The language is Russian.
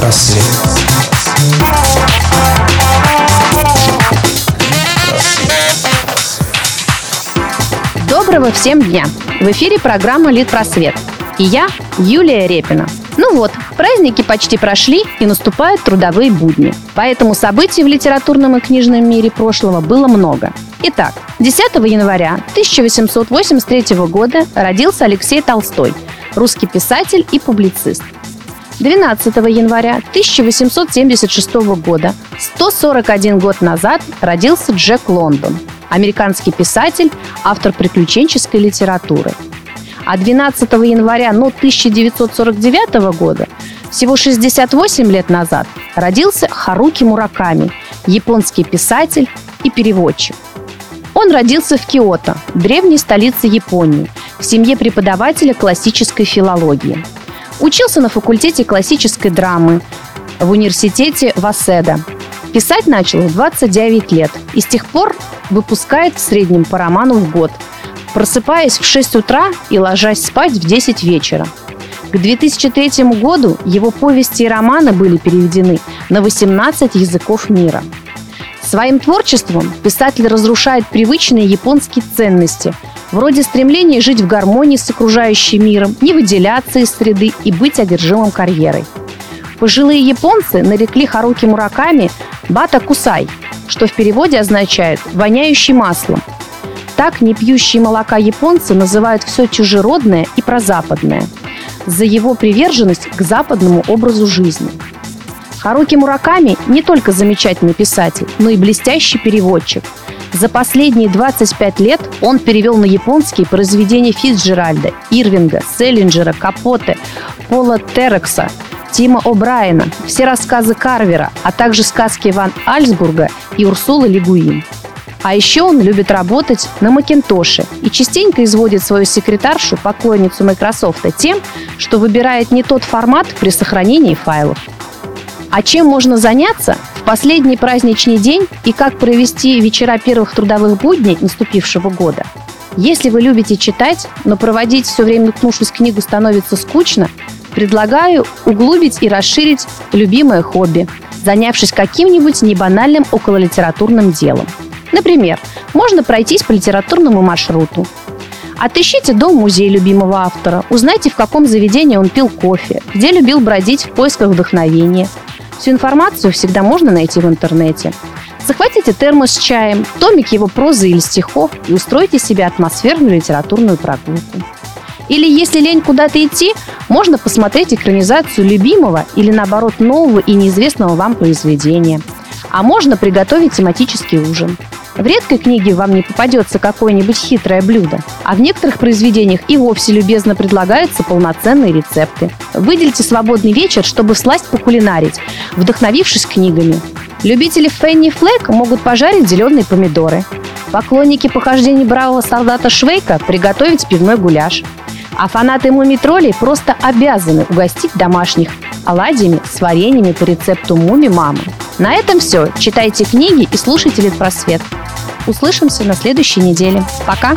Литпросвет. Доброго всем дня! В эфире программа «Литпросвет». И я, Юлия Репина. Ну вот, праздники почти прошли и наступают трудовые будни. Поэтому событий в литературном и книжном мире прошлого было много. Итак, 10 января 1883 года родился Алексей Толстой, русский писатель и публицист. 12 января 1876 года, 141 год назад, родился Джек Лондон, американский писатель, автор приключенческой литературы. А 12 января но 1949 года, всего 68 лет назад, родился Харуки Мураками, японский писатель и переводчик. Он родился в Киото, древней столице Японии, в семье преподавателя классической филологии – Учился на факультете классической драмы в университете Васеда. Писать начал в 29 лет и с тех пор выпускает в среднем по роману в год, просыпаясь в 6 утра и ложась спать в 10 вечера. К 2003 году его повести и романы были переведены на 18 языков мира. Своим творчеством писатель разрушает привычные японские ценности – Вроде стремления жить в гармонии с окружающим миром, не выделяться из среды и быть одержимым карьерой. Пожилые японцы нарекли Харуки Мураками «бата кусай», что в переводе означает «воняющий маслом». Так не пьющие молока японцы называют все чужеродное и прозападное за его приверженность к западному образу жизни. Харуки Мураками не только замечательный писатель, но и блестящий переводчик – за последние 25 лет он перевел на японский произведения Фицджеральда, Ирвинга, Селлинджера, Капоте, Пола Терекса, Тима О'Брайена, все рассказы Карвера, а также сказки Ван Альсбурга и Урсулы Лигуин. А еще он любит работать на Макинтоше и частенько изводит свою секретаршу, поклонницу Microsoft, тем, что выбирает не тот формат при сохранении файлов. А чем можно заняться, последний праздничный день и как провести вечера первых трудовых будней наступившего года. Если вы любите читать, но проводить все время уткнувшись книгу становится скучно, предлагаю углубить и расширить любимое хобби, занявшись каким-нибудь небанальным окололитературным делом. Например, можно пройтись по литературному маршруту, Отыщите дом-музей любимого автора, узнайте, в каком заведении он пил кофе, где любил бродить в поисках вдохновения, Всю информацию всегда можно найти в интернете. Захватите термос с чаем, томик его прозы или стихов и устройте себе атмосферную литературную прогулку. Или если лень куда-то идти, можно посмотреть экранизацию любимого или наоборот нового и неизвестного вам произведения. А можно приготовить тематический ужин. В редкой книге вам не попадется какое-нибудь хитрое блюдо, а в некоторых произведениях и вовсе любезно предлагаются полноценные рецепты. Выделите свободный вечер, чтобы сласть покулинарить, вдохновившись книгами. Любители Фенни Флэк могут пожарить зеленые помидоры. Поклонники похождений бравого солдата Швейка приготовить пивной гуляш. А фанаты муми-троллей просто обязаны угостить домашних оладьями с вареньями по рецепту муми-мамы. На этом все. Читайте книги и слушайте Литпросвет. Услышимся на следующей неделе. Пока!